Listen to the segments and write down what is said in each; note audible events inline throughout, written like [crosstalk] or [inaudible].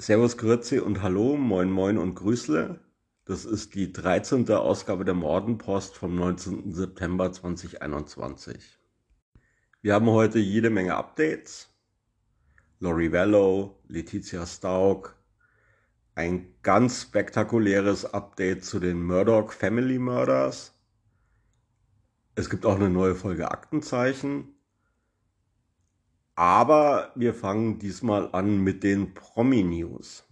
Servus, Grüezi und Hallo, moin, moin und Grüßle. Das ist die 13. Ausgabe der Mordenpost vom 19. September 2021. Wir haben heute jede Menge Updates. Lori Vallow, Letizia Stauk, ein ganz spektakuläres Update zu den Murdoch Family Murders. Es gibt auch eine neue Folge Aktenzeichen aber wir fangen diesmal an mit den Promi-News.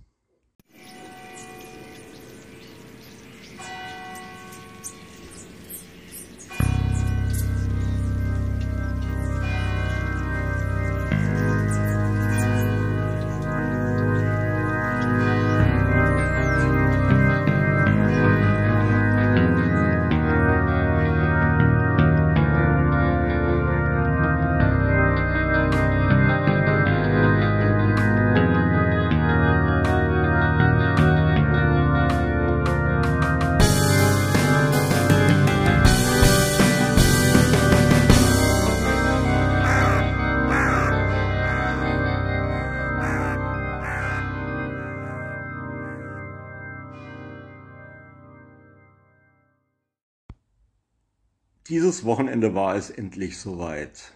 Dieses Wochenende war es endlich soweit.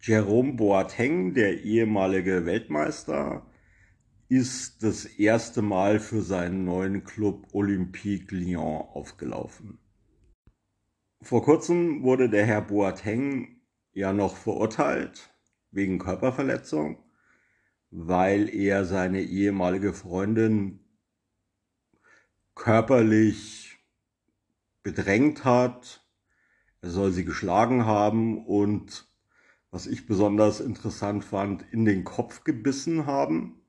Jerome Boateng, der ehemalige Weltmeister, ist das erste Mal für seinen neuen Club Olympique Lyon aufgelaufen. Vor kurzem wurde der Herr Boateng ja noch verurteilt wegen Körperverletzung, weil er seine ehemalige Freundin körperlich bedrängt hat er soll sie geschlagen haben und was ich besonders interessant fand, in den Kopf gebissen haben.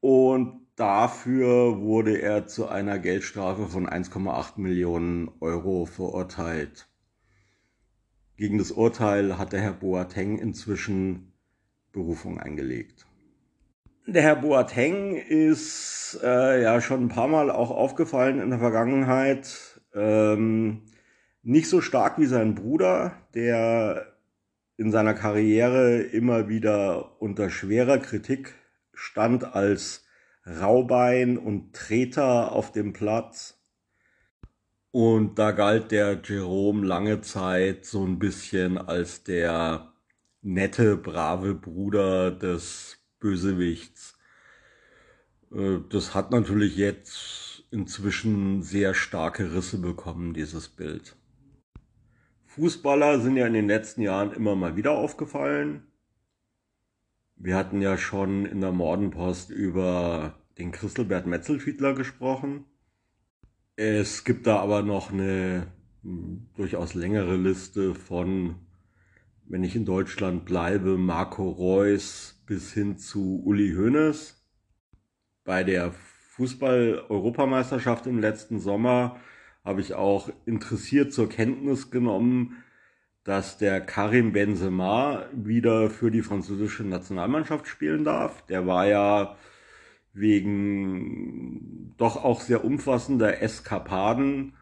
Und dafür wurde er zu einer Geldstrafe von 1,8 Millionen Euro verurteilt. Gegen das Urteil hat der Herr Boateng inzwischen Berufung eingelegt. Der Herr Boateng ist äh, ja schon ein paar Mal auch aufgefallen in der Vergangenheit. Ähm, nicht so stark wie sein Bruder, der in seiner Karriere immer wieder unter schwerer Kritik stand als Raubein und Treter auf dem Platz. Und da galt der Jerome lange Zeit so ein bisschen als der nette, brave Bruder des Bösewichts. Äh, das hat natürlich jetzt inzwischen sehr starke Risse bekommen, dieses Bild. Fußballer sind ja in den letzten Jahren immer mal wieder aufgefallen. Wir hatten ja schon in der Mordenpost über den Christelbert Metzelfiedler gesprochen. Es gibt da aber noch eine hm, durchaus längere Liste von, wenn ich in Deutschland bleibe, Marco Reus bis hin zu Uli Hoeneß. Bei der Fußball-Europameisterschaft im letzten Sommer habe ich auch interessiert zur Kenntnis genommen, dass der Karim Benzema wieder für die französische Nationalmannschaft spielen darf. Der war ja wegen doch auch sehr umfassender Eskapaden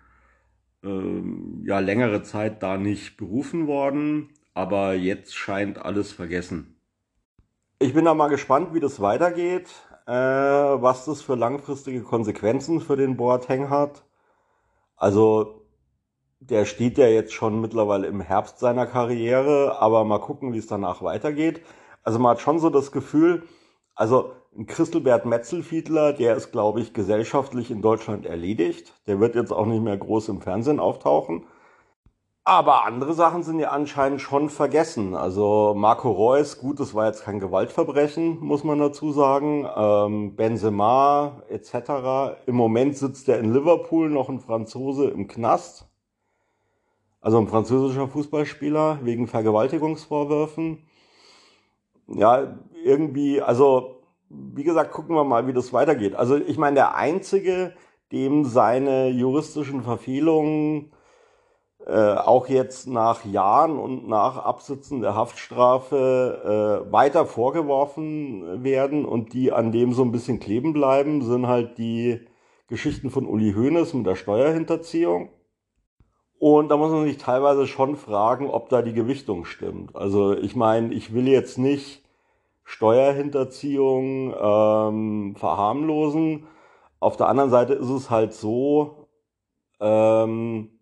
ähm, ja längere Zeit da nicht berufen worden, aber jetzt scheint alles vergessen. Ich bin da mal gespannt, wie das weitergeht, äh, was das für langfristige Konsequenzen für den Boateng hat. Also der steht ja jetzt schon mittlerweile im Herbst seiner Karriere, aber mal gucken, wie es danach weitergeht. Also man hat schon so das Gefühl, also ein Christelbert Metzelfiedler, der ist, glaube ich, gesellschaftlich in Deutschland erledigt. Der wird jetzt auch nicht mehr groß im Fernsehen auftauchen. Aber andere Sachen sind ja anscheinend schon vergessen. Also Marco Reus, gut, das war jetzt kein Gewaltverbrechen, muss man dazu sagen. Ähm, Benzema etc. Im Moment sitzt er in Liverpool, noch ein Franzose im Knast. Also ein französischer Fußballspieler wegen Vergewaltigungsvorwürfen. Ja, irgendwie, also wie gesagt, gucken wir mal, wie das weitergeht. Also ich meine, der Einzige, dem seine juristischen Verfehlungen äh, auch jetzt nach Jahren und nach Absitzen der Haftstrafe äh, weiter vorgeworfen werden und die an dem so ein bisschen kleben bleiben, sind halt die Geschichten von Uli Hoeneß mit der Steuerhinterziehung. Und da muss man sich teilweise schon fragen, ob da die Gewichtung stimmt. Also ich meine, ich will jetzt nicht Steuerhinterziehung ähm, verharmlosen. Auf der anderen Seite ist es halt so, ähm,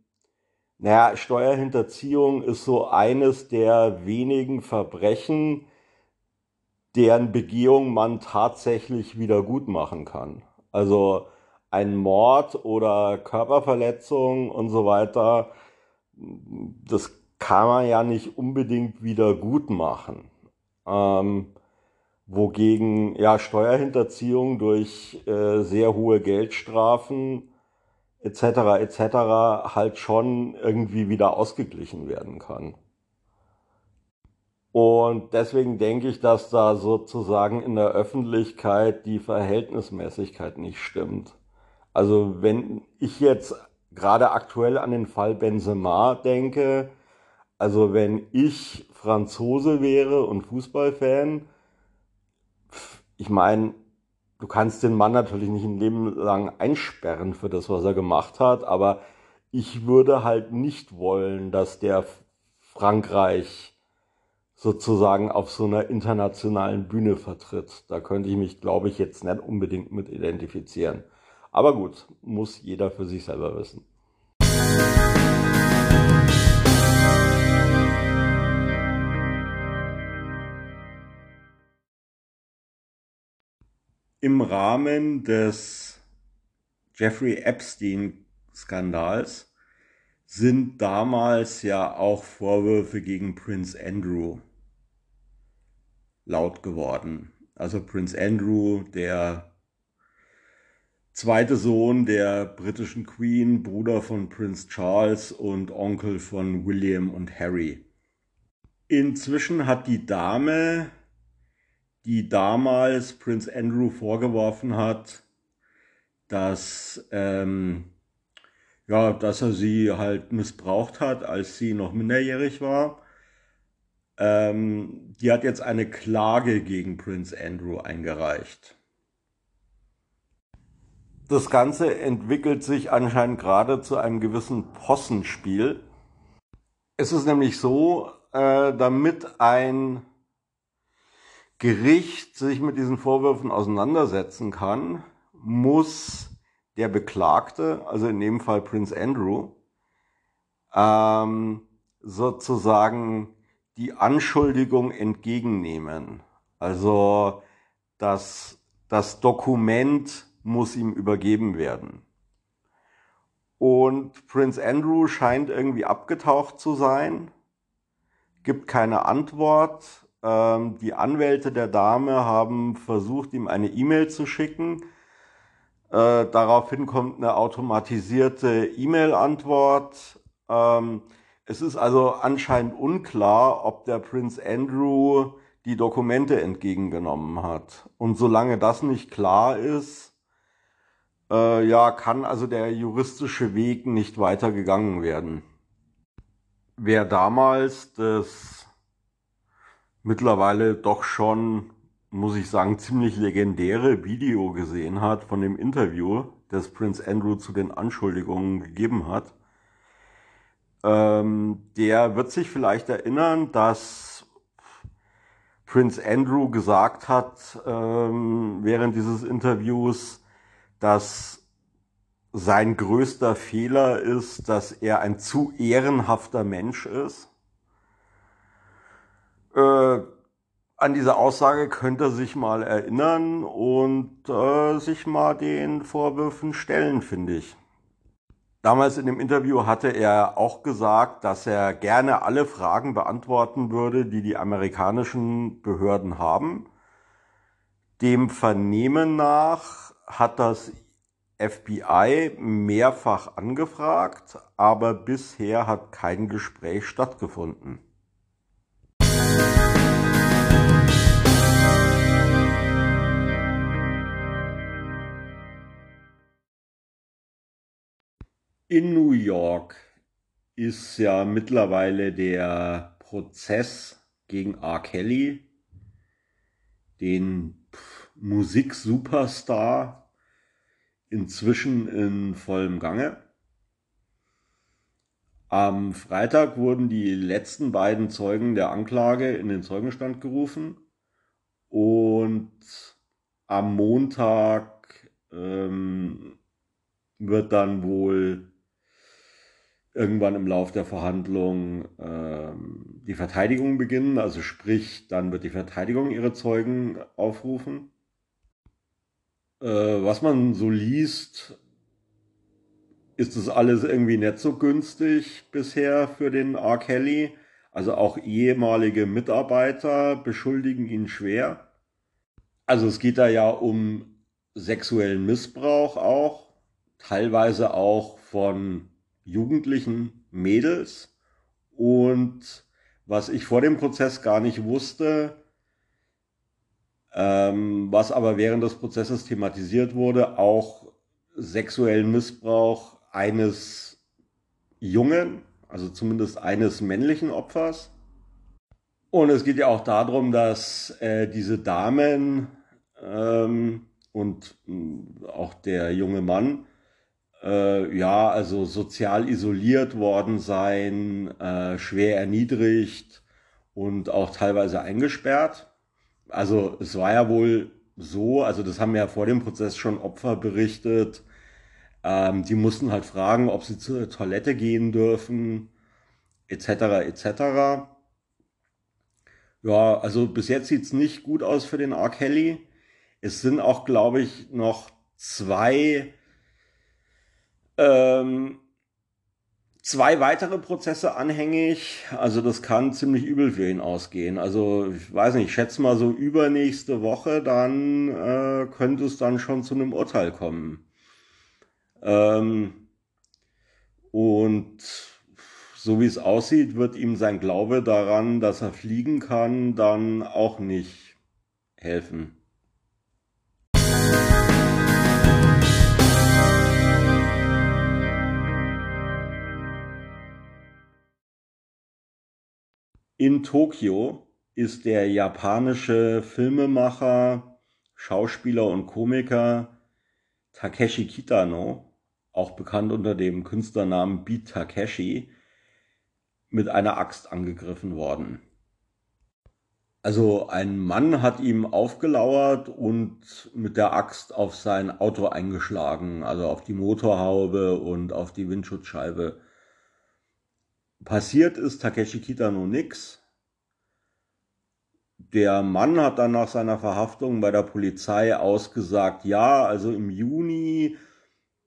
naja, Steuerhinterziehung ist so eines der wenigen Verbrechen, deren Begehung man tatsächlich wieder gut machen kann. Also ein Mord oder Körperverletzung und so weiter, das kann man ja nicht unbedingt wieder gut machen. Ähm, wogegen ja Steuerhinterziehung durch äh, sehr hohe Geldstrafen etc. etc. halt schon irgendwie wieder ausgeglichen werden kann. Und deswegen denke ich, dass da sozusagen in der Öffentlichkeit die Verhältnismäßigkeit nicht stimmt. Also wenn ich jetzt gerade aktuell an den Fall Benzema denke, also wenn ich Franzose wäre und Fußballfan, ich meine, du kannst den Mann natürlich nicht ein Leben lang einsperren für das, was er gemacht hat, aber ich würde halt nicht wollen, dass der Frankreich sozusagen auf so einer internationalen Bühne vertritt. Da könnte ich mich, glaube ich, jetzt nicht unbedingt mit identifizieren. Aber gut, muss jeder für sich selber wissen. Im Rahmen des Jeffrey Epstein-Skandals sind damals ja auch Vorwürfe gegen Prince Andrew laut geworden. Also Prince Andrew, der zweite Sohn der britischen Queen, Bruder von Prince Charles und Onkel von William und Harry. Inzwischen hat die Dame die damals Prince Andrew vorgeworfen hat, dass, ähm, ja, dass er sie halt missbraucht hat, als sie noch minderjährig war. Ähm, die hat jetzt eine Klage gegen Prince Andrew eingereicht. Das Ganze entwickelt sich anscheinend gerade zu einem gewissen Possenspiel. Es ist nämlich so, äh, damit ein Gericht sich mit diesen Vorwürfen auseinandersetzen kann, muss der Beklagte, also in dem Fall Prince Andrew, ähm, sozusagen die Anschuldigung entgegennehmen. Also das, das Dokument muss ihm übergeben werden. Und Prince Andrew scheint irgendwie abgetaucht zu sein, gibt keine Antwort, ähm, die Anwälte der Dame haben versucht, ihm eine E-Mail zu schicken. Äh, daraufhin kommt eine automatisierte E-Mail-Antwort. Ähm, es ist also anscheinend unklar, ob der Prinz Andrew die Dokumente entgegengenommen hat. Und solange das nicht klar ist, äh, ja, kann also der juristische Weg nicht weitergegangen werden. Wer damals das mittlerweile doch schon, muss ich sagen, ziemlich legendäre Video gesehen hat von dem Interview, das Prince Andrew zu den Anschuldigungen gegeben hat. Ähm, der wird sich vielleicht erinnern, dass Prince Andrew gesagt hat ähm, während dieses Interviews, dass sein größter Fehler ist, dass er ein zu ehrenhafter Mensch ist äh, an diese Aussage könnte er sich mal erinnern und äh, sich mal den Vorwürfen stellen, finde ich. Damals in dem Interview hatte er auch gesagt, dass er gerne alle Fragen beantworten würde, die die amerikanischen Behörden haben. Dem Vernehmen nach hat das FBI mehrfach angefragt, aber bisher hat kein Gespräch stattgefunden. In New York ist ja mittlerweile der Prozess gegen R. Kelly, den Musiksuperstar, inzwischen in vollem Gange. Am Freitag wurden die letzten beiden Zeugen der Anklage in den Zeugenstand gerufen Und am Montag ähm, wird dann wohl irgendwann im Lauf der Verhandlung ähm, die Verteidigung beginnen. Also sprich, dann wird die Verteidigung ihre Zeugen aufrufen. Äh, was man so liest, ist das alles irgendwie nicht so günstig bisher für den R. Kelly. Also auch ehemalige Mitarbeiter beschuldigen ihn schwer. Also es geht da ja um sexuellen Missbrauch auch, teilweise auch von jugendlichen Mädels. Und was ich vor dem Prozess gar nicht wusste, ähm, was aber während des Prozesses thematisiert wurde, auch sexuellen Missbrauch eines Jungen, also zumindest eines männlichen Opfers. Und es geht ja auch darum, dass äh, diese Damen ähm, und mh, auch der junge Mann äh, ja, also sozial isoliert worden sein, äh, schwer erniedrigt und auch teilweise eingesperrt. Also es war ja wohl so, also das haben ja vor dem Prozess schon Opfer berichtet, ähm, die mussten halt fragen, ob sie zur Toilette gehen dürfen, etc. etc. Ja, also bis jetzt sieht's nicht gut aus für den R. Kelly. Es sind auch, glaube ich, noch zwei ähm, zwei weitere Prozesse anhängig. Also das kann ziemlich übel für ihn ausgehen. Also ich weiß nicht, ich schätze mal so übernächste Woche, dann äh, könnte es dann schon zu einem Urteil kommen. Ähm, und so wie es aussieht, wird ihm sein Glaube daran, dass er fliegen kann, dann auch nicht helfen. In Tokio ist der japanische Filmemacher, Schauspieler und Komiker Takeshi Kitano, auch bekannt unter dem Künstlernamen Beat Takeshi, mit einer Axt angegriffen worden. Also ein Mann hat ihm aufgelauert und mit der Axt auf sein Auto eingeschlagen, also auf die Motorhaube und auf die Windschutzscheibe Passiert ist Takeshi Kitano nix. Der Mann hat dann nach seiner Verhaftung bei der Polizei ausgesagt, ja, also im Juni,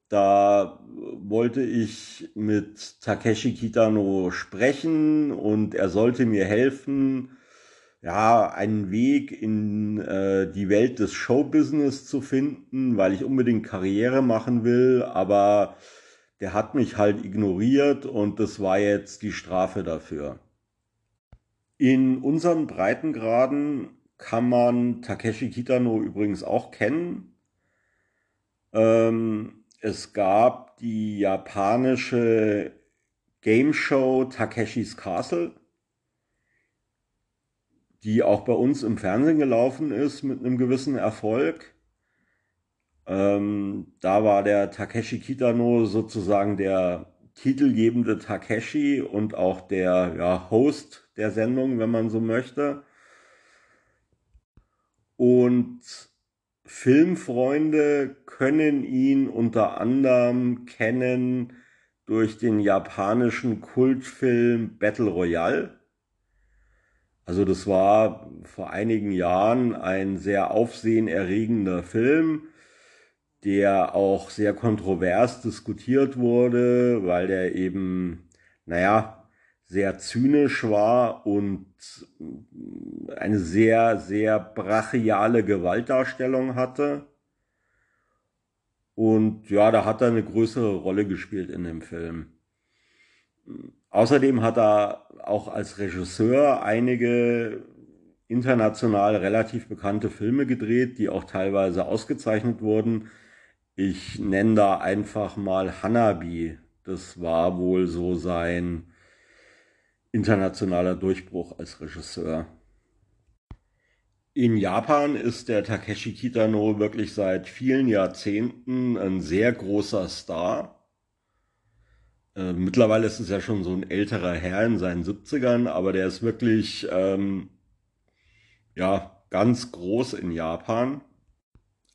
da wollte ich mit Takeshi Kitano sprechen und er sollte mir helfen, ja, einen Weg in äh, die Welt des Showbusiness zu finden, weil ich unbedingt Karriere machen will, aber der hat mich halt ignoriert und das war jetzt die Strafe dafür. In unseren Breitengraden kann man Takeshi Kitano übrigens auch kennen. Ähm, es gab die japanische Game Show Takeshis Castle, die auch bei uns im Fernsehen gelaufen ist mit einem gewissen Erfolg. Ähm, da war der Takeshi Kitano sozusagen der titelgebende Takeshi und auch der ja, Host der Sendung, wenn man so möchte. Und Filmfreunde können ihn unter anderem kennen durch den japanischen Kultfilm Battle Royale. Also das war vor einigen Jahren ein sehr aufsehenerregender Film der auch sehr kontrovers diskutiert wurde, weil der eben, naja, sehr zynisch war und eine sehr, sehr brachiale Gewaltdarstellung hatte. Und ja, da hat er eine größere Rolle gespielt in dem Film. Außerdem hat er auch als Regisseur einige international relativ bekannte Filme gedreht, die auch teilweise ausgezeichnet wurden. Ich nenne da einfach mal Hanabi. Das war wohl so sein internationaler Durchbruch als Regisseur. In Japan ist der Takeshi Kitano wirklich seit vielen Jahrzehnten ein sehr großer Star. Äh, mittlerweile ist es ja schon so ein älterer Herr in seinen 70ern, aber der ist wirklich, ähm, ja, ganz groß in Japan.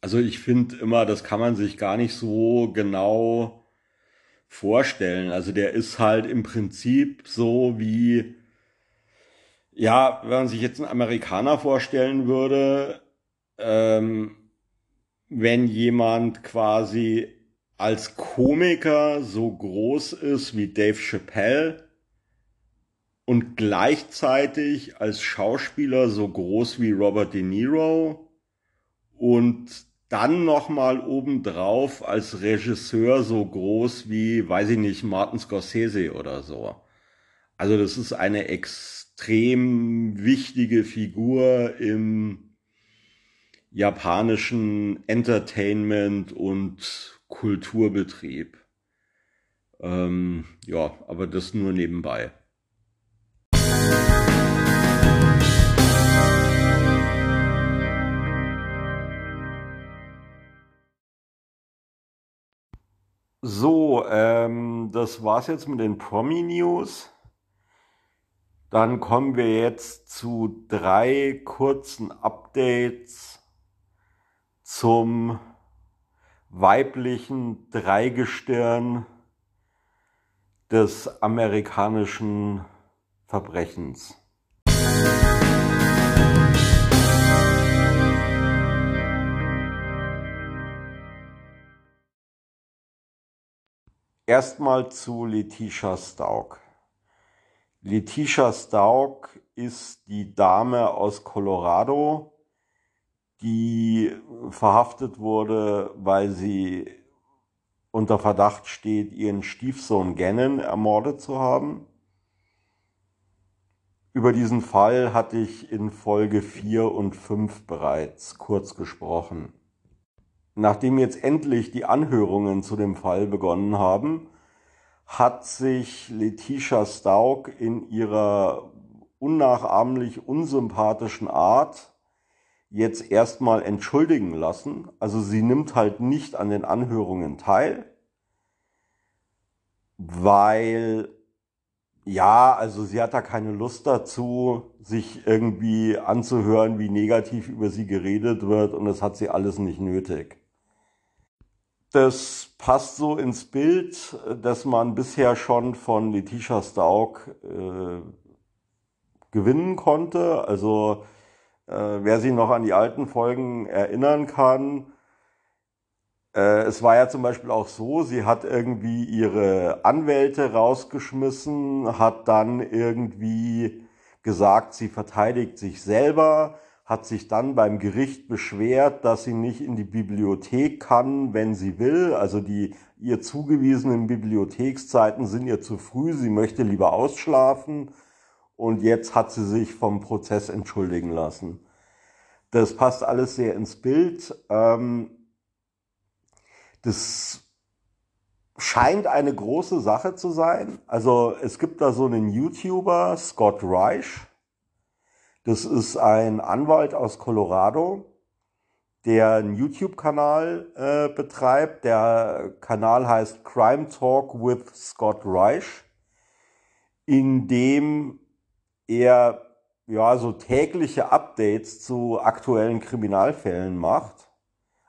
Also ich finde immer, das kann man sich gar nicht so genau vorstellen. Also der ist halt im Prinzip so wie, ja, wenn man sich jetzt einen Amerikaner vorstellen würde, ähm, wenn jemand quasi als Komiker so groß ist wie Dave Chappelle und gleichzeitig als Schauspieler so groß wie Robert De Niro und dann nochmal obendrauf als Regisseur so groß wie, weiß ich nicht, Martin Scorsese oder so. Also das ist eine extrem wichtige Figur im japanischen Entertainment und Kulturbetrieb. Ähm, ja, aber das nur nebenbei. So, ähm, das war's jetzt mit den Promi-News. Dann kommen wir jetzt zu drei kurzen Updates zum weiblichen Dreigestirn des amerikanischen Verbrechens. Erstmal zu Letitia Stauk. Letitia Stauk ist die Dame aus Colorado, die verhaftet wurde, weil sie unter Verdacht steht, ihren Stiefsohn Gannon ermordet zu haben. Über diesen Fall hatte ich in Folge 4 und 5 bereits kurz gesprochen. Nachdem jetzt endlich die Anhörungen zu dem Fall begonnen haben, hat sich Letitia Stauk in ihrer unnachahmlich unsympathischen Art jetzt erstmal entschuldigen lassen. Also sie nimmt halt nicht an den Anhörungen teil, weil ja, also sie hat da keine Lust dazu, sich irgendwie anzuhören, wie negativ über sie geredet wird und das hat sie alles nicht nötig. Das passt so ins Bild, dass man bisher schon von Letitia Stauk äh, gewinnen konnte. Also äh, wer sich noch an die alten Folgen erinnern kann, äh, es war ja zum Beispiel auch so, sie hat irgendwie ihre Anwälte rausgeschmissen, hat dann irgendwie gesagt, sie verteidigt sich selber, hat sich dann beim Gericht beschwert, dass sie nicht in die Bibliothek kann, wenn sie will. Also die ihr zugewiesenen Bibliothekszeiten sind ihr zu früh, sie möchte lieber ausschlafen und jetzt hat sie sich vom Prozess entschuldigen lassen. Das passt alles sehr ins Bild. Ähm, das scheint eine große Sache zu sein. Also es gibt da so einen YouTuber, Scott Reich. Das ist ein Anwalt aus Colorado, der einen YouTube-Kanal äh, betreibt. Der Kanal heißt Crime Talk with Scott Reich, in dem er ja so tägliche Updates zu aktuellen Kriminalfällen macht,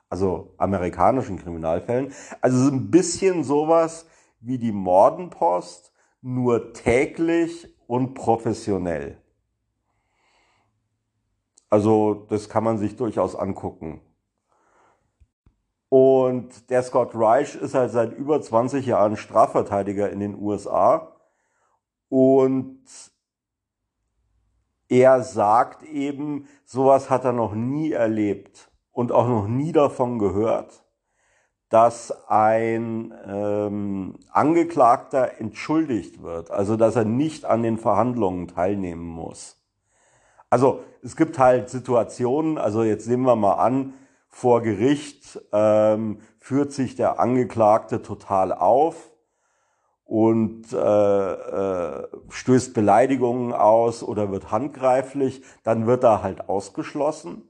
also amerikanischen Kriminalfällen. Also so ein bisschen sowas wie die Mordenpost, nur täglich und professionell. Also das kann man sich durchaus angucken. Und der Scott Reich ist halt seit über 20 Jahren Strafverteidiger in den USA und er sagt eben, sowas hat er noch nie erlebt und auch noch nie davon gehört, dass ein ähm, Angeklagter entschuldigt wird, also dass er nicht an den Verhandlungen teilnehmen muss. Also es gibt halt Situationen, also jetzt nehmen wir mal an, vor Gericht ähm, führt sich der Angeklagte total auf, und äh, äh, stößt Beleidigungen aus oder wird handgreiflich, dann wird er halt ausgeschlossen.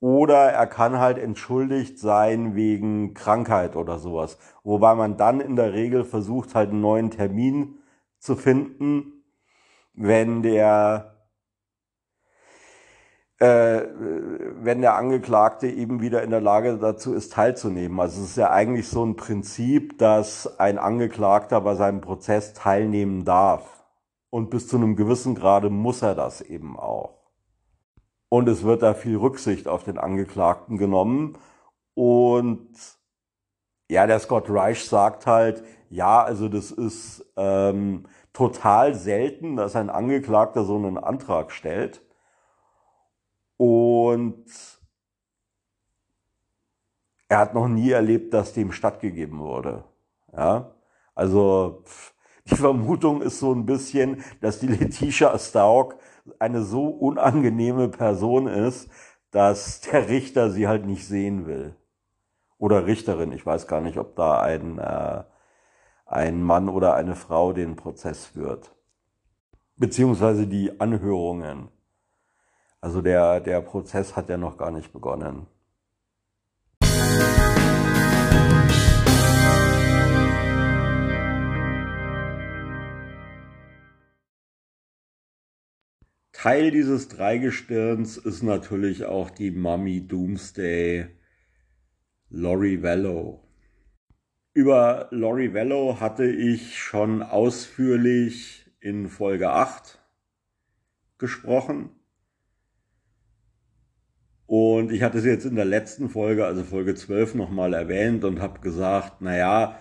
Oder er kann halt entschuldigt sein wegen Krankheit oder sowas. Wobei man dann in der Regel versucht, halt einen neuen Termin zu finden, wenn der äh, wenn der Angeklagte eben wieder in der Lage dazu ist, teilzunehmen. Also es ist ja eigentlich so ein Prinzip, dass ein Angeklagter bei seinem Prozess teilnehmen darf. Und bis zu einem gewissen Grade muss er das eben auch. Und es wird da viel Rücksicht auf den Angeklagten genommen. Und ja, der Scott Reich sagt halt, ja, also das ist ähm, total selten, dass ein Angeklagter so einen Antrag stellt. Und er hat noch nie erlebt, dass dem stattgegeben wurde. Ja, also die Vermutung ist so ein bisschen, dass die Letitia Stauk eine so unangenehme Person ist, dass der Richter sie halt nicht sehen will. Oder Richterin, ich weiß gar nicht, ob da ein, äh, ein Mann oder eine Frau den Prozess führt. Beziehungsweise die Anhörungen. Also der, der Prozess hat ja noch gar nicht begonnen. Teil dieses Dreigestirns ist natürlich auch die Mummy Doomsday Lori Vallow. Über Lori Vallow hatte ich schon ausführlich in Folge 8 gesprochen. Und ich hatte sie jetzt in der letzten Folge, also Folge 12, nochmal erwähnt und habe gesagt, naja,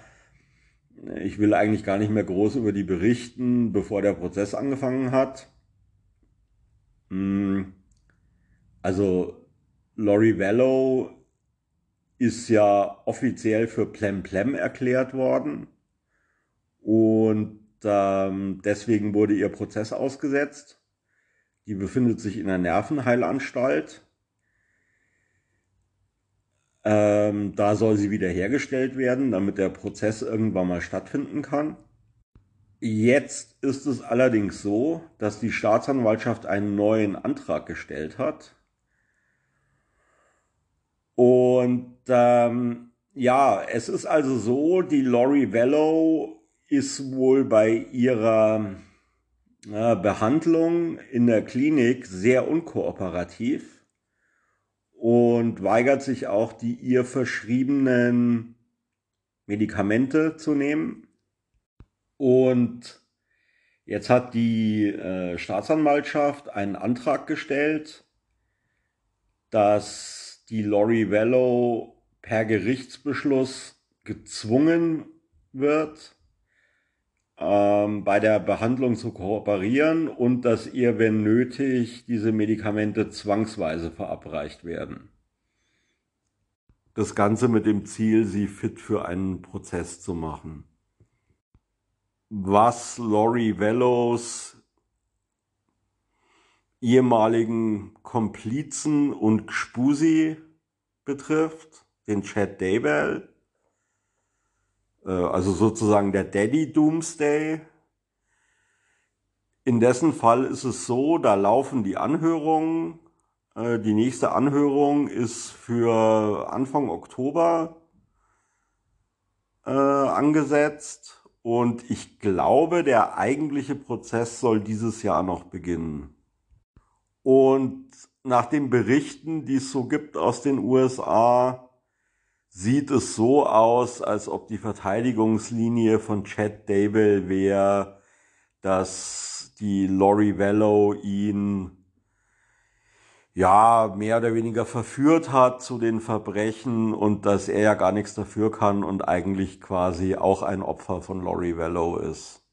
ich will eigentlich gar nicht mehr groß über die berichten, bevor der Prozess angefangen hat. Hm. Also Lori Vallow ist ja offiziell für Plem Plem erklärt worden und ähm, deswegen wurde ihr Prozess ausgesetzt. Die befindet sich in der Nervenheilanstalt. Ähm, da soll sie wiederhergestellt werden, damit der Prozess irgendwann mal stattfinden kann. Jetzt ist es allerdings so, dass die Staatsanwaltschaft einen neuen Antrag gestellt hat. Und ähm, ja, es ist also so, die Lori Vallow ist wohl bei ihrer äh, Behandlung in der Klinik sehr unkooperativ und weigert sich auch, die ihr verschriebenen Medikamente zu nehmen. Und jetzt hat die äh, Staatsanwaltschaft einen Antrag gestellt, dass die Lori Vallow per Gerichtsbeschluss gezwungen wird, ähm, bei der Behandlung zu kooperieren und dass ihr, wenn nötig, diese Medikamente zwangsweise verabreicht werden. Das Ganze mit dem Ziel, sie fit für einen Prozess zu machen was Laurie Vellos ehemaligen Komplizen und Gspusi betrifft, den Chad Daybell, also sozusagen der Daddy Doomsday. In dessen Fall ist es so, da laufen die Anhörungen. Äh, die nächste Anhörung ist für Anfang Oktober äh, angesetzt und ich glaube, der eigentliche Prozess soll dieses Jahr noch beginnen. Und nach den Berichten, die es so gibt aus den USA, sieht es so aus, als ob die Verteidigungslinie von Chad Dable wäre, dass die Lori Vallow ihn ja, mehr oder weniger verführt hat zu den Verbrechen und dass er ja gar nichts dafür kann und eigentlich quasi auch ein Opfer von Laurie Vallow ist.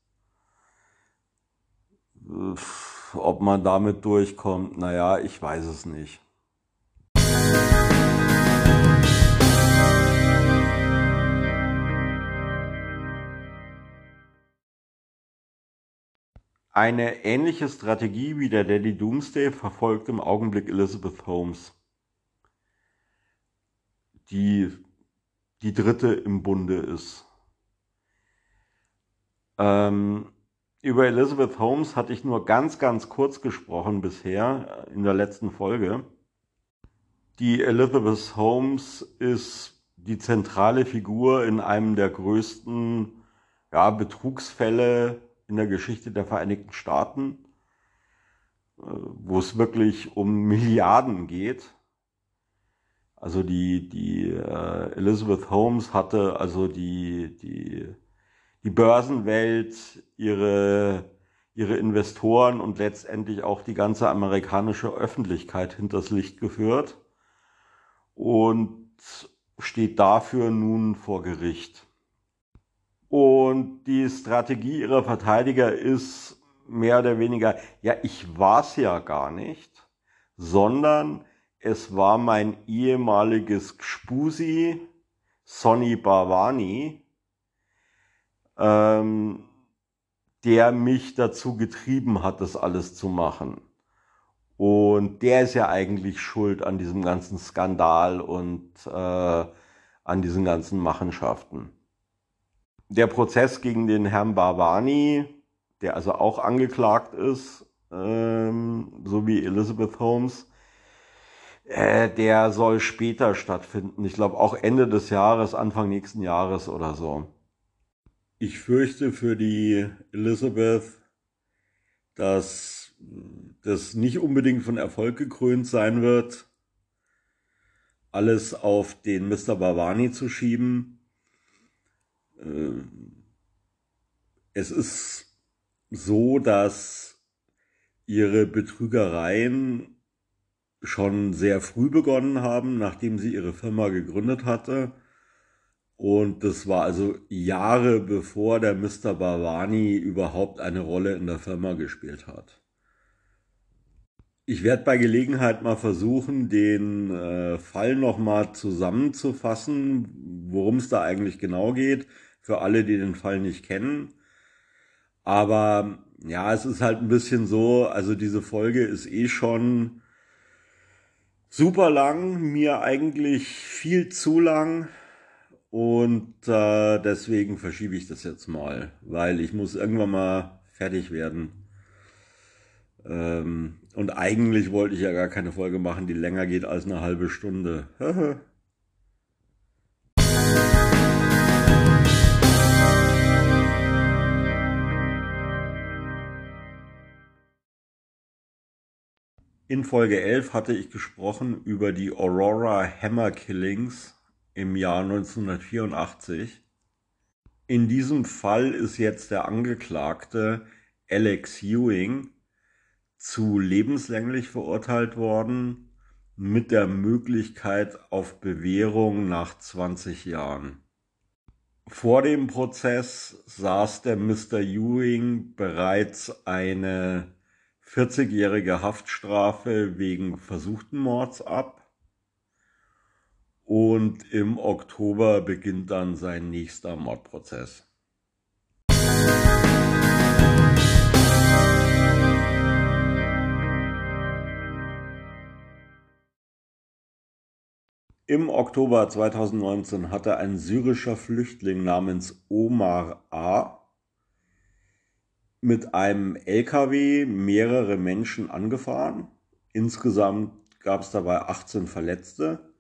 Ob man damit durchkommt, naja, ich weiß es nicht. Eine ähnliche Strategie wie der Daddy Doomsday verfolgt im Augenblick Elizabeth Holmes, die die dritte im Bunde ist. Ähm, über Elizabeth Holmes hatte ich nur ganz, ganz kurz gesprochen bisher in der letzten Folge. Die Elizabeth Holmes ist die zentrale Figur in einem der größten ja, Betrugsfälle in der Geschichte der Vereinigten Staaten. wo es wirklich um Milliarden geht. Also die, die äh, Elizabeth Holmes hatte also die, die, die Börsenwelt, ihre, ihre Investoren und letztendlich auch die ganze amerikanische Öffentlichkeit hinters Licht geführt und steht dafür nun vor Gericht. Und die Strategie ihrer Verteidiger ist mehr oder weniger, ja, ich war's ja gar nicht, sondern es war mein ehemaliges Gspusi, Sonny Bavani, ähm, der mich dazu getrieben hat, das alles zu machen. Und der ist ja eigentlich schuld an diesem ganzen Skandal und äh, an diesen ganzen Machenschaften. Der Prozess gegen den Herrn Bavani, der also auch angeklagt ist, ähm, so wie Elizabeth Holmes, äh, der soll später stattfinden. Ich glaube auch Ende des Jahres, Anfang nächsten Jahres oder so. Ich fürchte für die Elizabeth, dass das nicht unbedingt von Erfolg gekrönt sein wird, alles auf den Mr. Bavani zu schieben. Äh, es ist so, dass ihre Betrügereien schon sehr früh begonnen haben, nachdem sie ihre Firma gegründet hatte. Und das war also Jahre bevor der Mr. Bavani überhaupt eine Rolle in der Firma gespielt hat. Ich werde bei Gelegenheit mal versuchen, den äh, Fall nochmal zusammenzufassen, worum es da eigentlich genau geht, für alle, die den Fall nicht kennen. Aber ja, es ist halt ein bisschen so, also diese Folge ist eh schon super lang, mir eigentlich viel zu lang. Und äh, deswegen verschiebe ich das jetzt mal, weil ich muss irgendwann mal fertig werden. Ähm, und eigentlich wollte ich ja gar keine Folge machen, die länger geht als eine halbe Stunde. [laughs] In Folge 11 hatte ich gesprochen über die Aurora Hammer Killings im Jahr 1984. In diesem Fall ist jetzt der Angeklagte Alex Ewing zu lebenslänglich verurteilt worden mit der Möglichkeit auf Bewährung nach 20 Jahren. Vor dem Prozess saß der Mr. Ewing bereits eine 40-jährige Haftstrafe wegen versuchten Mords ab. Und im Oktober beginnt dann sein nächster Mordprozess. Im Oktober 2019 hatte ein syrischer Flüchtling namens Omar A mit einem LKW mehrere Menschen angefahren. Insgesamt gab es dabei 18 Verletzte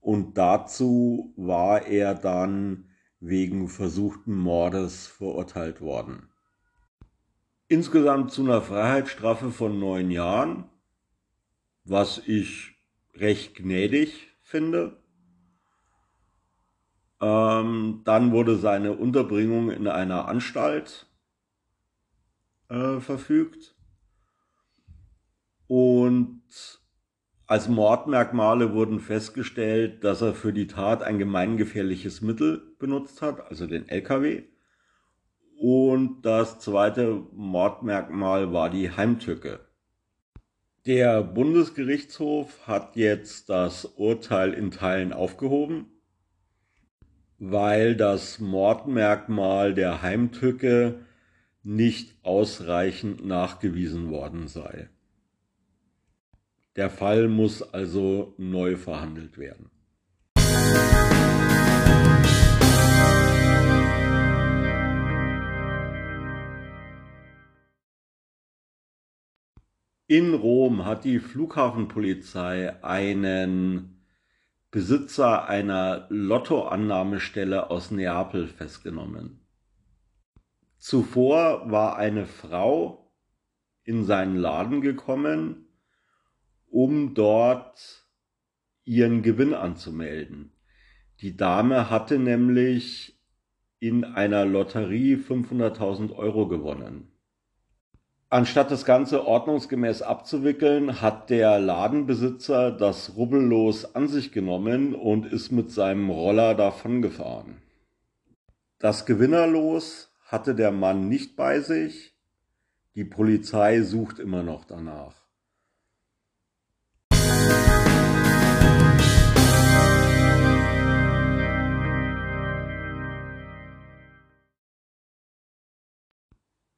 und dazu war er dann wegen versuchten Mordes verurteilt worden. Insgesamt zu einer Freiheitsstrafe von neun Jahren, was ich recht gnädig finde. Ähm, dann wurde seine Unterbringung in einer Anstalt äh, verfügt. Und als Mordmerkmale wurden festgestellt, dass er für die Tat ein gemeingefährliches Mittel benutzt hat, also den LKW. Und das zweite Mordmerkmal war die Heimtücke. Der Bundesgerichtshof hat jetzt das Urteil in Teilen aufgehoben, weil das Mordmerkmal der Heimtücke nicht ausreichend nachgewiesen worden sei. Der Fall muss also neu verhandelt werden. In Rom hat die Flughafenpolizei einen Besitzer einer Lottoannahmestelle aus Neapel festgenommen. Zuvor war eine Frau in seinen Laden gekommen, um dort ihren Gewinn anzumelden. Die Dame hatte nämlich in einer Lotterie 500.000 Euro gewonnen. Anstatt das Ganze ordnungsgemäß abzuwickeln, hat der Ladenbesitzer das rubbellos an sich genommen und ist mit seinem Roller davongefahren. Das Gewinnerlos hatte der Mann nicht bei sich. Die Polizei sucht immer noch danach.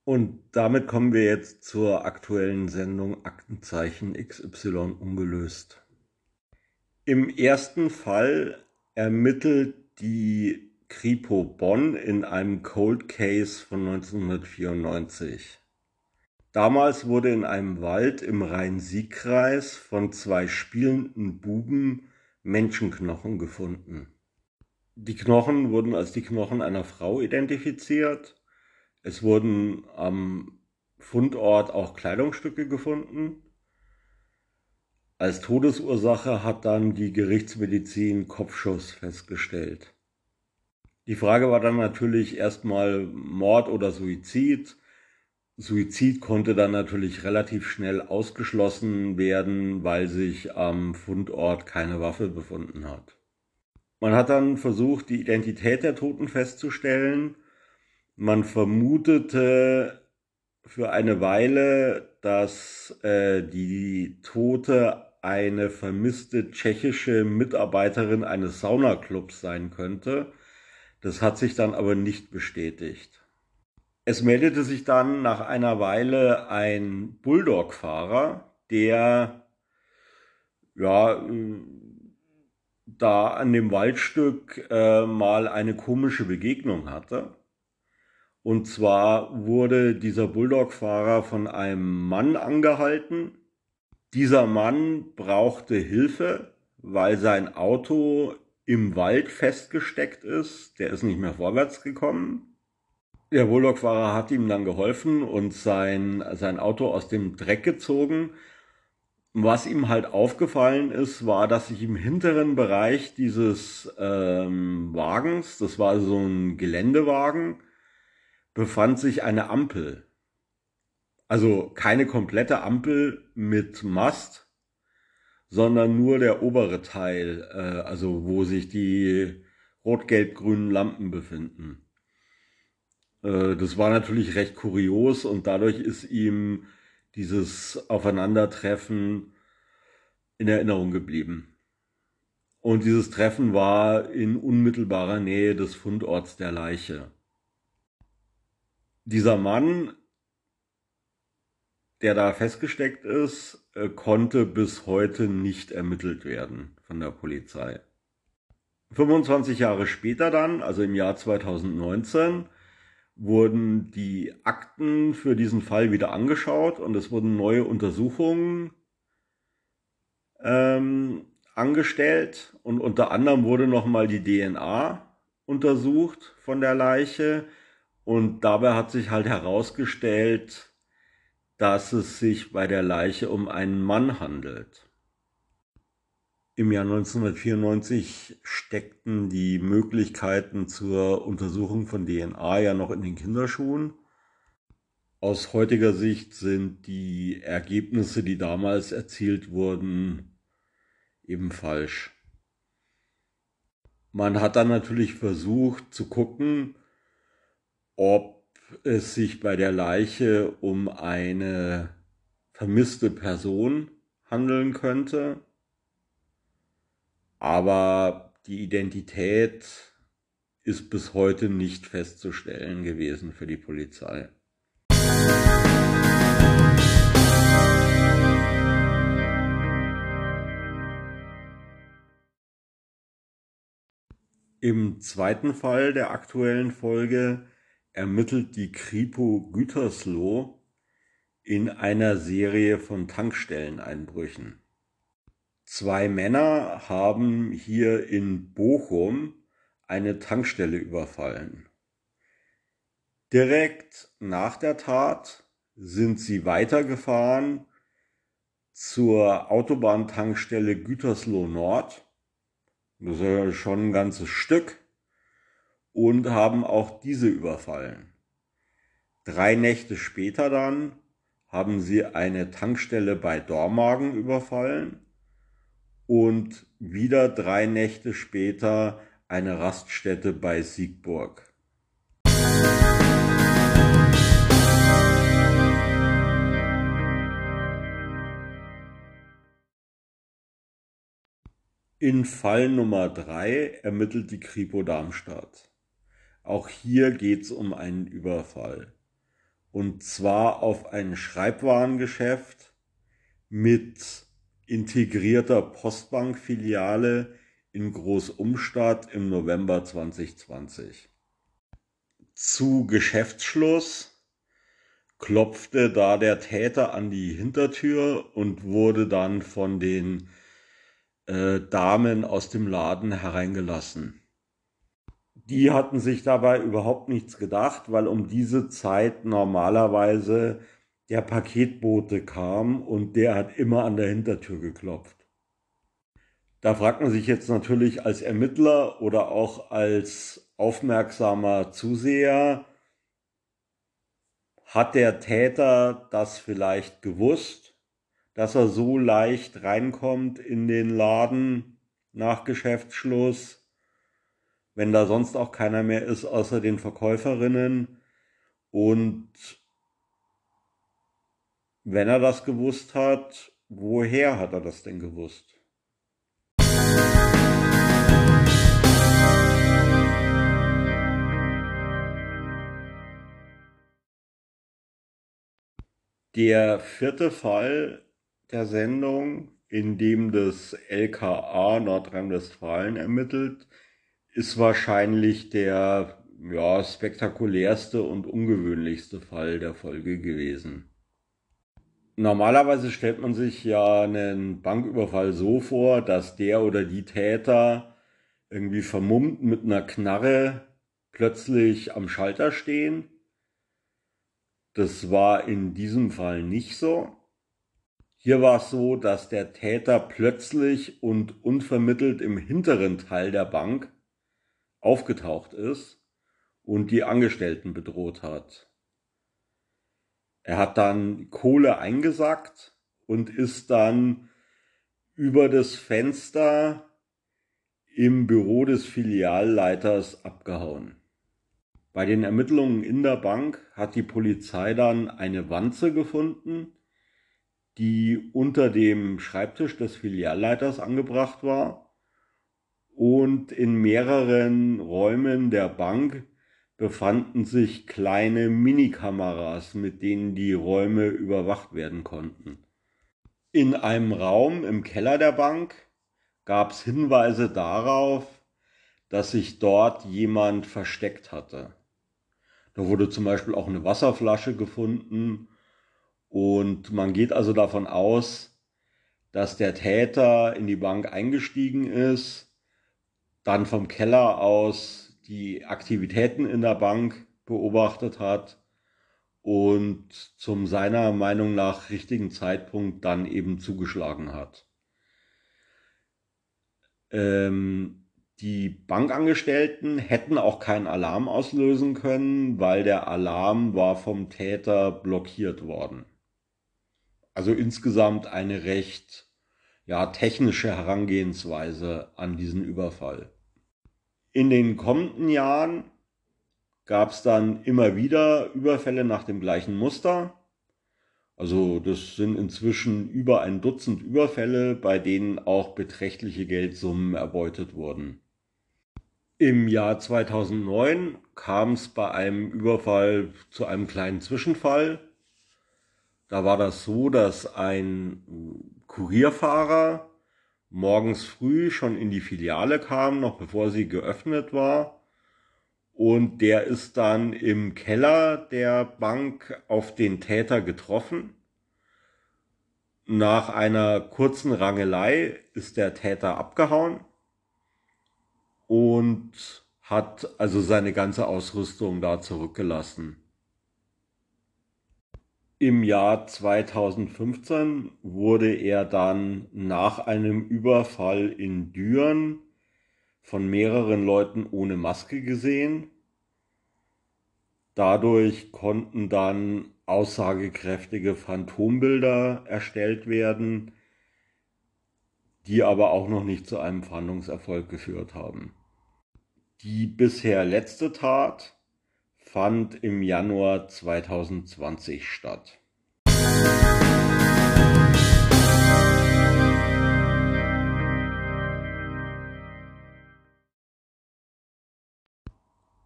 Und damit kommen wir jetzt zur aktuellen Sendung Aktenzeichen XY ungelöst. Im ersten Fall ermittelt die Kripo Bonn in einem Cold Case von 1994. Damals wurde in einem Wald im Rhein-Sieg-Kreis von zwei spielenden Buben Menschenknochen gefunden. Die Knochen wurden als die Knochen einer Frau identifiziert es wurden am Fundort auch Kleidungsstücke gefunden. Als Todesursache hat dann die Gerichtsmedizin Kopfschuss festgestellt. Die Frage war dann natürlich erstmal Mord oder Suizid. Suizid konnte dann natürlich relativ schnell ausgeschlossen werden, weil sich am Fundort keine Waffe befunden hat. Man hat dann versucht, die Identität der Toten festzustellen man vermutete für eine Weile, dass äh, die Tote eine vermisste tschechische Mitarbeiterin eines Saunaclubs sein könnte. Das hat sich dann aber nicht bestätigt. Es meldete sich dann nach einer Weile ein Bulldog-Fahrer, der ja da an dem Waldstück äh, mal eine komische Begegnung hatte. Und zwar wurde dieser Bulldog-Fahrer von einem Mann angehalten. Dieser Mann brauchte Hilfe, weil sein Auto im Wald festgesteckt ist. Der ist nicht mehr vorwärts gekommen. Der Bulldog-Fahrer hat ihm dann geholfen und sein, sein Auto aus dem Dreck gezogen. Was ihm halt aufgefallen ist, war, dass sich im hinteren Bereich dieses ähm, Wagens, das war so ein Geländewagen, befand sich eine Ampel. Also keine komplette Ampel mit Mast, sondern nur der obere Teil, äh, also wo sich die rot-gelb-grünen Lampen befinden. Äh, das war natürlich recht kurios und dadurch ist ihm dieses Aufeinandertreffen in Erinnerung geblieben. Und dieses Treffen war in unmittelbarer Nähe des Fundorts der Leiche dieser Mann, der da festgesteckt ist, konnte bis heute nicht ermittelt werden von der Polizei. 25 Jahre später dann, also im Jahr 2019, wurden die Akten für diesen Fall wieder angeschaut und es wurden neue Untersuchungen ähm, angestellt und unter anderem wurde nochmal die DNA untersucht von der Leiche und dabei hat sich halt herausgestellt, dass es sich bei der Leiche um einen Mann handelt. Im Jahr 1994 steckten die Möglichkeiten zur Untersuchung von DNA ja noch in den Kinderschuhen. Aus heutiger Sicht sind die Ergebnisse, die damals erzielt wurden, eben falsch. Man hat dann natürlich versucht zu gucken, ob es sich bei der Leiche um eine vermisste Person handeln könnte. Aber die Identität ist bis heute nicht festzustellen gewesen für die Polizei. Im zweiten Fall der aktuellen Folge ermittelt die Kripo Gütersloh in einer Serie von Tankstelleneinbrüchen. Zwei Männer haben hier in Bochum eine Tankstelle überfallen. Direkt nach der Tat sind sie weitergefahren zur Autobahntankstelle Gütersloh Nord. Das ist ja schon ein ganzes Stück. Und haben auch diese überfallen. Drei Nächte später dann haben sie eine Tankstelle bei Dormagen überfallen und wieder drei Nächte später eine Raststätte bei Siegburg. In Fall Nummer drei ermittelt die Kripo Darmstadt. Auch hier geht's um einen Überfall. Und zwar auf ein Schreibwarengeschäft mit integrierter Postbankfiliale in Großumstadt im November 2020. Zu Geschäftsschluss klopfte da der Täter an die Hintertür und wurde dann von den äh, Damen aus dem Laden hereingelassen. Die hatten sich dabei überhaupt nichts gedacht, weil um diese Zeit normalerweise der Paketbote kam und der hat immer an der Hintertür geklopft. Da fragt man sich jetzt natürlich als Ermittler oder auch als aufmerksamer Zuseher, hat der Täter das vielleicht gewusst dass er so leicht reinkommt in den Laden nach Geschäftsschluss, wenn da sonst auch keiner mehr ist außer den Verkäuferinnen. Und wenn er das gewusst hat, woher hat er das denn gewusst? Der vierte Fall der Sendung, in dem das LKA Nordrhein-Westfalen ermittelt, ist wahrscheinlich der ja, spektakulärste und ungewöhnlichste Fall der Folge gewesen. Normalerweise stellt man sich ja einen Banküberfall so vor, dass der oder die Täter irgendwie vermummt mit einer Knarre plötzlich am Schalter stehen. Das war in diesem Fall nicht so. Hier war es so, dass der Täter plötzlich und unvermittelt im hinteren Teil der Bank aufgetaucht ist und die Angestellten bedroht hat. Er hat dann Kohle eingesackt und ist dann über das Fenster im Büro des Filialleiters abgehauen. Bei den Ermittlungen in der Bank hat die Polizei dann eine Wanze gefunden, die unter dem Schreibtisch des Filialleiters angebracht war und in mehreren Räumen der Bank befanden sich kleine Minikameras, mit denen die Räume überwacht werden konnten. In einem Raum im Keller der Bank gab es Hinweise darauf, dass sich dort jemand versteckt hatte. Da wurde zum Beispiel auch eine Wasserflasche gefunden und man geht also davon aus, dass der Täter in die Bank eingestiegen ist, dann vom Keller aus die Aktivitäten in der Bank beobachtet hat und zum seiner Meinung nach richtigen Zeitpunkt dann eben zugeschlagen hat. Ähm, die Bankangestellten hätten auch keinen Alarm auslösen können, weil der Alarm war vom Täter blockiert worden. Also insgesamt eine recht ja, technische Herangehensweise an diesen Überfall. In den kommenden Jahren gab es dann immer wieder Überfälle nach dem gleichen Muster. Also das sind inzwischen über ein Dutzend Überfälle, bei denen auch beträchtliche Geldsummen erbeutet wurden. Im Jahr 2009 kam es bei einem Überfall zu einem kleinen Zwischenfall. Da war das so, dass ein Kurierfahrer morgens früh schon in die Filiale kam, noch bevor sie geöffnet war. Und der ist dann im Keller der Bank auf den Täter getroffen. Nach einer kurzen Rangelei ist der Täter abgehauen und hat also seine ganze Ausrüstung da zurückgelassen. Im Jahr 2015 wurde er dann nach einem Überfall in Düren von mehreren Leuten ohne Maske gesehen. Dadurch konnten dann aussagekräftige Phantombilder erstellt werden, die aber auch noch nicht zu einem Fahndungserfolg geführt haben. Die bisher letzte Tat fand im Januar 2020 statt.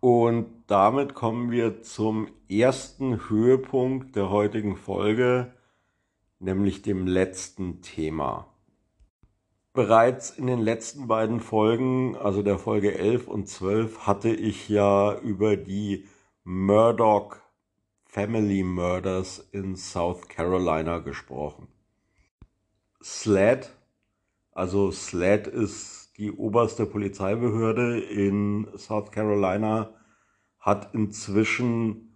Und damit kommen wir zum ersten Höhepunkt der heutigen Folge, nämlich dem letzten Thema. Bereits in den letzten beiden Folgen, also der Folge 11 und 12, hatte ich ja über die Murdoch Family Murders in South Carolina gesprochen. SLAD, also SLAD ist die oberste Polizeibehörde in South Carolina, hat inzwischen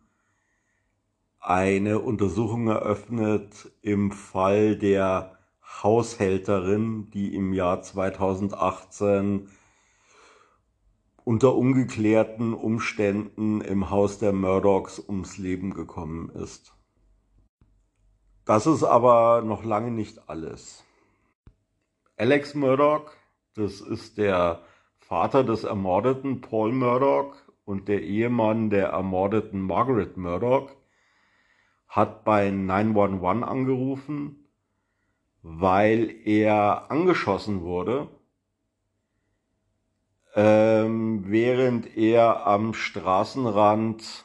eine Untersuchung eröffnet im Fall der Haushälterin, die im Jahr 2018 unter ungeklärten Umständen im Haus der Murdochs ums Leben gekommen ist. Das ist aber noch lange nicht alles. Alex Murdoch, das ist der Vater des ermordeten Paul Murdoch und der Ehemann der ermordeten Margaret Murdoch, hat bei 911 angerufen, weil er angeschossen wurde ähm, während er am Straßenrand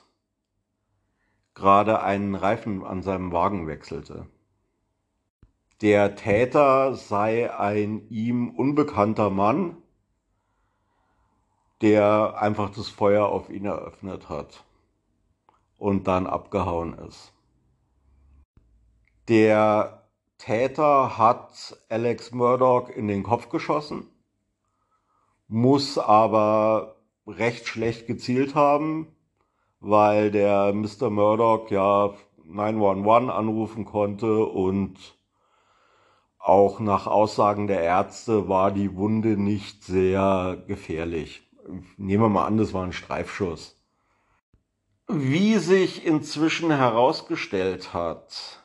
gerade einen Reifen an seinem Wagen wechselte. Der Täter sei ein ihm unbekannter Mann, der einfach das Feuer auf ihn eröffnet hat und dann abgehauen ist. Der Täter hat Alex Murdoch in den Kopf geschossen muss aber recht schlecht gezielt haben, weil der Mr. Murdoch ja 911 anrufen konnte und auch nach Aussagen der Ärzte war die Wunde nicht sehr gefährlich. Nehmen wir mal an, das war ein Streifschuss. Wie sich inzwischen herausgestellt hat,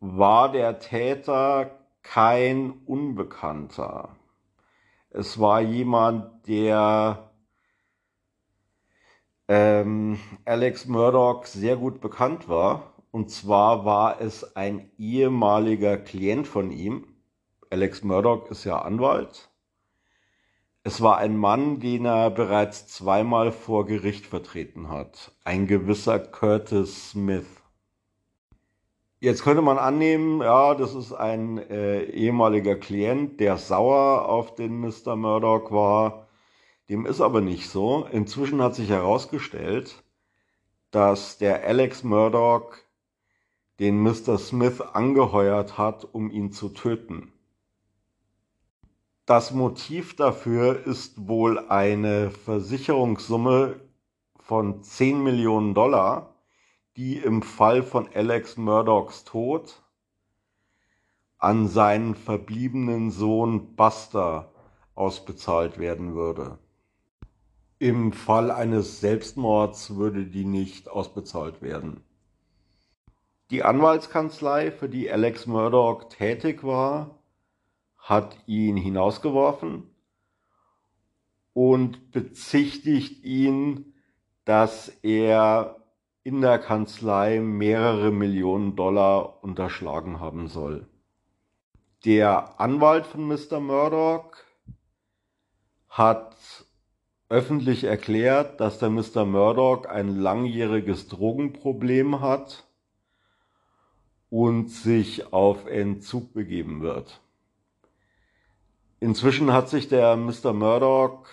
war der Täter kein Unbekannter. Es war jemand, der ähm, Alex Murdoch sehr gut bekannt war. Und zwar war es ein ehemaliger Klient von ihm. Alex Murdoch ist ja Anwalt. Es war ein Mann, den er bereits zweimal vor Gericht vertreten hat. Ein gewisser Curtis Smith. Jetzt könnte man annehmen, ja, das ist ein äh, ehemaliger Klient, der sauer auf den Mr. Murdoch war. Dem ist aber nicht so. Inzwischen hat sich herausgestellt, dass der Alex Murdoch den Mr. Smith angeheuert hat, um ihn zu töten. Das Motiv dafür ist wohl eine Versicherungssumme von 10 Millionen Dollar, die im Fall von Alex Murdochs Tod an seinen verbliebenen Sohn Buster ausbezahlt werden würde. Im Fall eines Selbstmords würde die nicht ausbezahlt werden. Die Anwaltskanzlei, für die Alex Murdoch tätig war, hat ihn hinausgeworfen und bezichtigt ihn, dass er in der Kanzlei mehrere Millionen Dollar unterschlagen haben soll. Der Anwalt von Mr. Murdoch hat öffentlich erklärt, dass der Mr. Murdoch ein langjähriges Drogenproblem hat und sich auf Entzug begeben wird. Inzwischen hat sich der Mr. Murdoch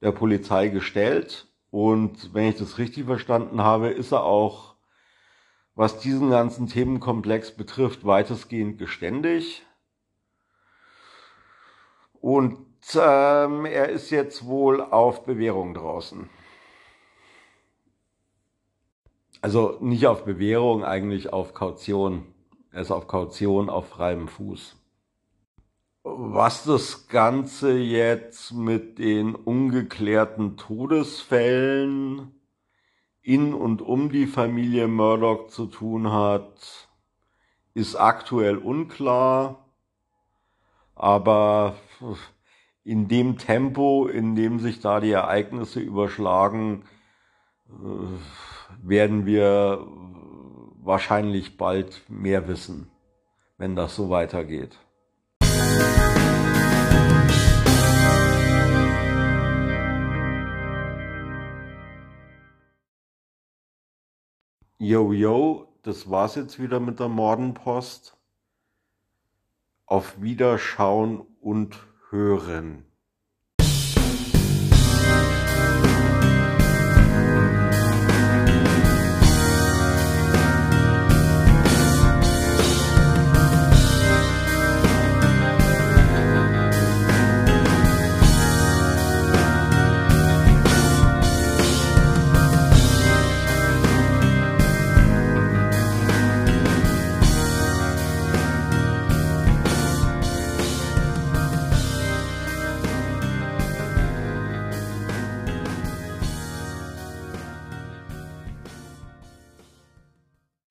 der Polizei gestellt und wenn ich das richtig verstanden habe, ist er auch, was diesen ganzen Themenkomplex betrifft, weitestgehend geständig. Und ähm, er ist jetzt wohl auf Bewährung draußen. Also nicht auf Bewährung, eigentlich auf Kaution. Er ist auf Kaution auf freiem Fuß. Was das Ganze jetzt mit den ungeklärten Todesfällen in und um die Familie Murdoch zu tun hat, ist aktuell unklar. Aber in dem Tempo, in dem sich da die Ereignisse überschlagen, äh, werden wir wahrscheinlich bald mehr wissen, wenn das so weitergeht. Yo, yo, das war's jetzt wieder mit der Mordenpost. Auf Wiederschauen und Hören.